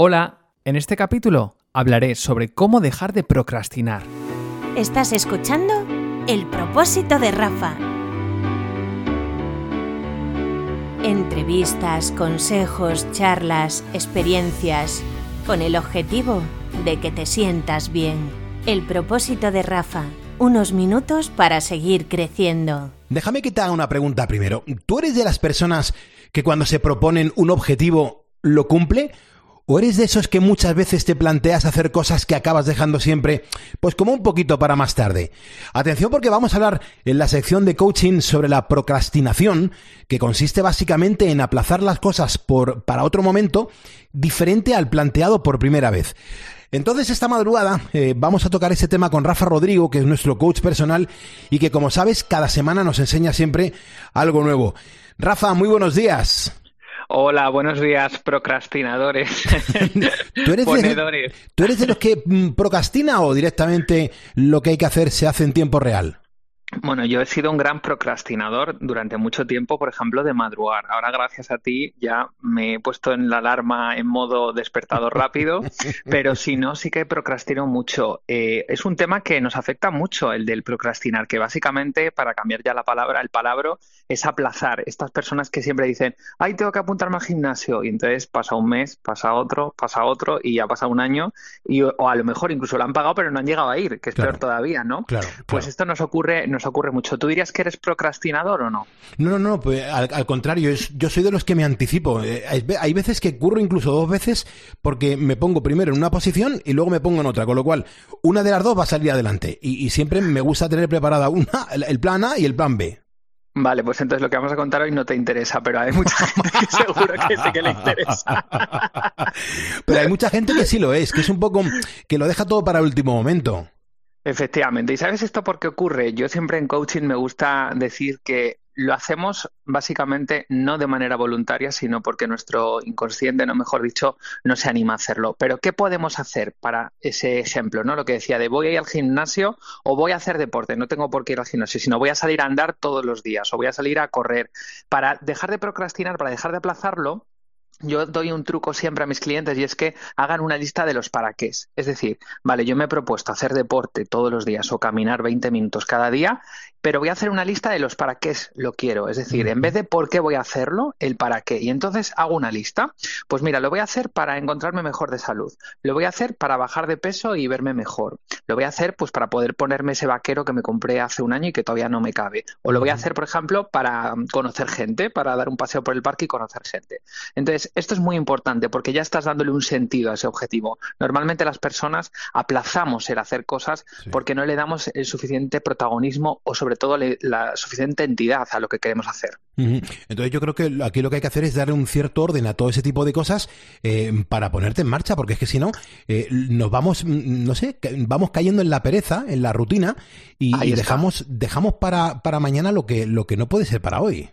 Hola, en este capítulo hablaré sobre cómo dejar de procrastinar. Estás escuchando El propósito de Rafa. Entrevistas, consejos, charlas, experiencias, con el objetivo de que te sientas bien. El propósito de Rafa. Unos minutos para seguir creciendo. Déjame que te haga una pregunta primero. ¿Tú eres de las personas que cuando se proponen un objetivo lo cumple? ¿O eres de esos que muchas veces te planteas hacer cosas que acabas dejando siempre, pues como un poquito para más tarde? Atención porque vamos a hablar en la sección de coaching sobre la procrastinación, que consiste básicamente en aplazar las cosas por, para otro momento diferente al planteado por primera vez. Entonces esta madrugada eh, vamos a tocar ese tema con Rafa Rodrigo, que es nuestro coach personal y que como sabes cada semana nos enseña siempre algo nuevo. Rafa, muy buenos días. Hola, buenos días, procrastinadores. ¿Tú eres, de, ¿Tú eres de los que mm, procrastina o directamente lo que hay que hacer se hace en tiempo real? Bueno, yo he sido un gran procrastinador durante mucho tiempo, por ejemplo, de madrugar. Ahora, gracias a ti, ya me he puesto en la alarma en modo despertador rápido, pero si no, sí que procrastino mucho. Eh, es un tema que nos afecta mucho, el del procrastinar, que básicamente, para cambiar ya la palabra, el palabra es aplazar. Estas personas que siempre dicen, ay, tengo que apuntarme al gimnasio, y entonces pasa un mes, pasa otro, pasa otro, y ya pasa un año, y, o a lo mejor incluso lo han pagado, pero no han llegado a ir, que es peor todavía, ¿no? Claro, Pues esto nos ocurre nos ocurre mucho. ¿Tú dirías que eres procrastinador o no? No, no, no, pues al, contrario, yo soy de los que me anticipo. Eh, hay, veces que curro incluso dos veces porque me pongo primero en una posición y luego me pongo en otra, con lo cual una de las dos va a salir adelante. Y, siempre me gusta tener preparada una, el plan A y el plan B. Vale, pues entonces lo que vamos a contar hoy no te interesa, pero hay mucha gente que seguro que sí que le interesa. Pero hay mucha gente que sí lo es, que es un poco que lo deja todo para el último momento. Efectivamente. ¿Y sabes esto por qué ocurre? Yo siempre en coaching me gusta decir que lo hacemos básicamente no de manera voluntaria, sino porque nuestro inconsciente, no mejor dicho, no se anima a hacerlo. Pero ¿qué podemos hacer para ese ejemplo? ¿no? Lo que decía de voy a ir al gimnasio o voy a hacer deporte, no tengo por qué ir al gimnasio, sino voy a salir a andar todos los días o voy a salir a correr. Para dejar de procrastinar, para dejar de aplazarlo, yo doy un truco siempre a mis clientes y es que hagan una lista de los para qué. Es decir, vale, yo me he propuesto hacer deporte todos los días o caminar 20 minutos cada día, pero voy a hacer una lista de los para qué lo quiero. Es decir, en vez de por qué voy a hacerlo, el para qué. Y entonces hago una lista. Pues mira, lo voy a hacer para encontrarme mejor de salud. Lo voy a hacer para bajar de peso y verme mejor. Lo voy a hacer pues para poder ponerme ese vaquero que me compré hace un año y que todavía no me cabe. O lo voy a hacer, por ejemplo, para conocer gente, para dar un paseo por el parque y conocer gente. Entonces, esto es muy importante porque ya estás dándole un sentido a ese objetivo. Normalmente las personas aplazamos el hacer cosas porque no le damos el suficiente protagonismo o sobre todo la suficiente entidad a lo que queremos hacer. Entonces yo creo que aquí lo que hay que hacer es darle un cierto orden a todo ese tipo de cosas eh, para ponerte en marcha, porque es que si no, eh, nos vamos, mm, no sé, vamos cayendo en la pereza, en la rutina y, dejamos, dejamos para, para mañana lo que, lo que no puede ser para hoy.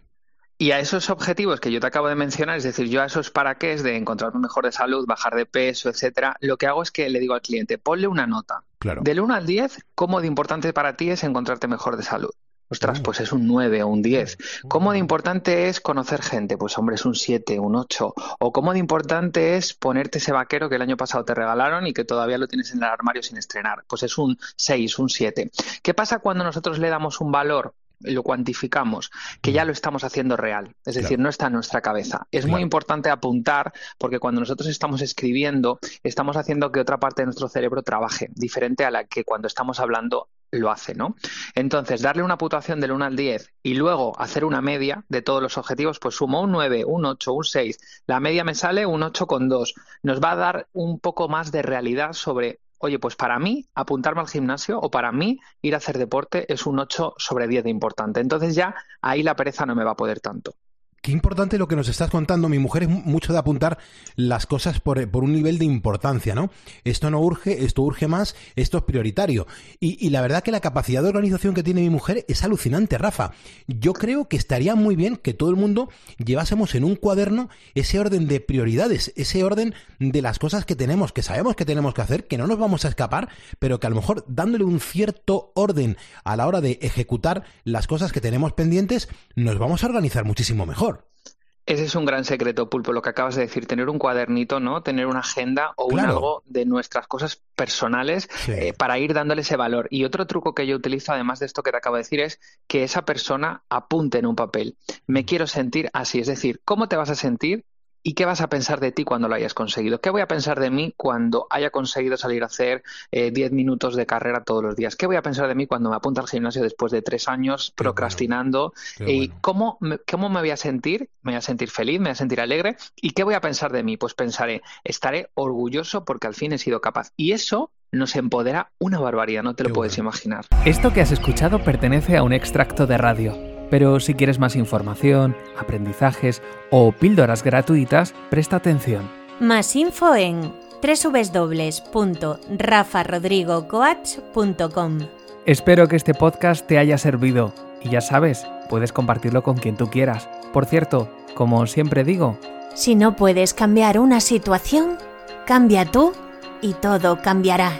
Y a esos objetivos que yo te acabo de mencionar, es decir, yo a esos para qué es de encontrarme mejor de salud, bajar de peso, etcétera, lo que hago es que le digo al cliente, ponle una nota. Claro. Del 1 al 10, ¿cómo de importante para ti es encontrarte mejor de salud? Ostras, mm. pues es un 9 o un 10. Mm. ¿Cómo de importante es conocer gente? Pues hombre, es un 7, un 8. O cómo de importante es ponerte ese vaquero que el año pasado te regalaron y que todavía lo tienes en el armario sin estrenar. Pues es un 6, un 7. ¿Qué pasa cuando nosotros le damos un valor lo cuantificamos, que ya lo estamos haciendo real, es decir, no está en nuestra cabeza. Es muy importante apuntar porque cuando nosotros estamos escribiendo, estamos haciendo que otra parte de nuestro cerebro trabaje, diferente a la que cuando estamos hablando lo hace, ¿no? Entonces, darle una puntuación del 1 al 10 y luego hacer una media de todos los objetivos, pues sumo un 9, un 8, un 6. La media me sale un 8,2. Nos va a dar un poco más de realidad sobre oye, pues para mí apuntarme al gimnasio o para mí ir a hacer deporte es un 8 sobre 10 de importante. Entonces ya ahí la pereza no me va a poder tanto. Qué importante lo que nos estás contando. Mi mujer es mucho de apuntar las cosas por, un nivel de importancia, ¿no? Esto no urge, esto urge más, esto es prioritario. Y, la verdad que la capacidad de organización que tiene mi mujer es alucinante, Rafa. Yo creo que estaría muy bien que todo el mundo llevásemos en un cuaderno ese orden de prioridades, ese orden de las cosas que tenemos, que sabemos que tenemos que hacer, que no nos vamos a escapar, pero que a lo mejor dándole un cierto orden a la hora de ejecutar las cosas que tenemos pendientes, nos vamos a organizar muchísimo mejor. Ese es un gran secreto, Pulpo, lo que acabas de decir, tener un cuadernito, ¿no? Tener una agenda o un algo de nuestras cosas personales eh, para ir dándole ese valor. Y otro truco que yo utilizo, además de esto que te acabo de decir, es que esa persona apunte en un papel. Me mm. quiero sentir así, es decir, ¿cómo te vas a sentir ¿Y qué vas a pensar de ti cuando lo hayas conseguido? ¿Qué voy a pensar de mí cuando haya conseguido salir a hacer 10 eh, minutos de carrera todos los días? ¿Qué voy a pensar de mí cuando me apunte al gimnasio después de tres años procrastinando? ¿Y cómo, me, cómo me voy a sentir? ¿Me voy a sentir feliz? ¿Me voy a sentir alegre? ¿Y qué voy a pensar de mí? Pues pensaré, estaré orgulloso porque al fin he sido capaz. Y eso nos empodera una barbaridad, no te lo puedes imaginar. Esto que has escuchado pertenece a un extracto de radio pero si quieres más información, aprendizajes o píldoras gratuitas, presta atención. Más info en www.rafarodrigocoach.com. Espero que este podcast te haya servido y ya sabes, puedes compartirlo con quien tú quieras. Por cierto, como siempre digo, si no puedes cambiar una situación, cambia tú y todo cambiará.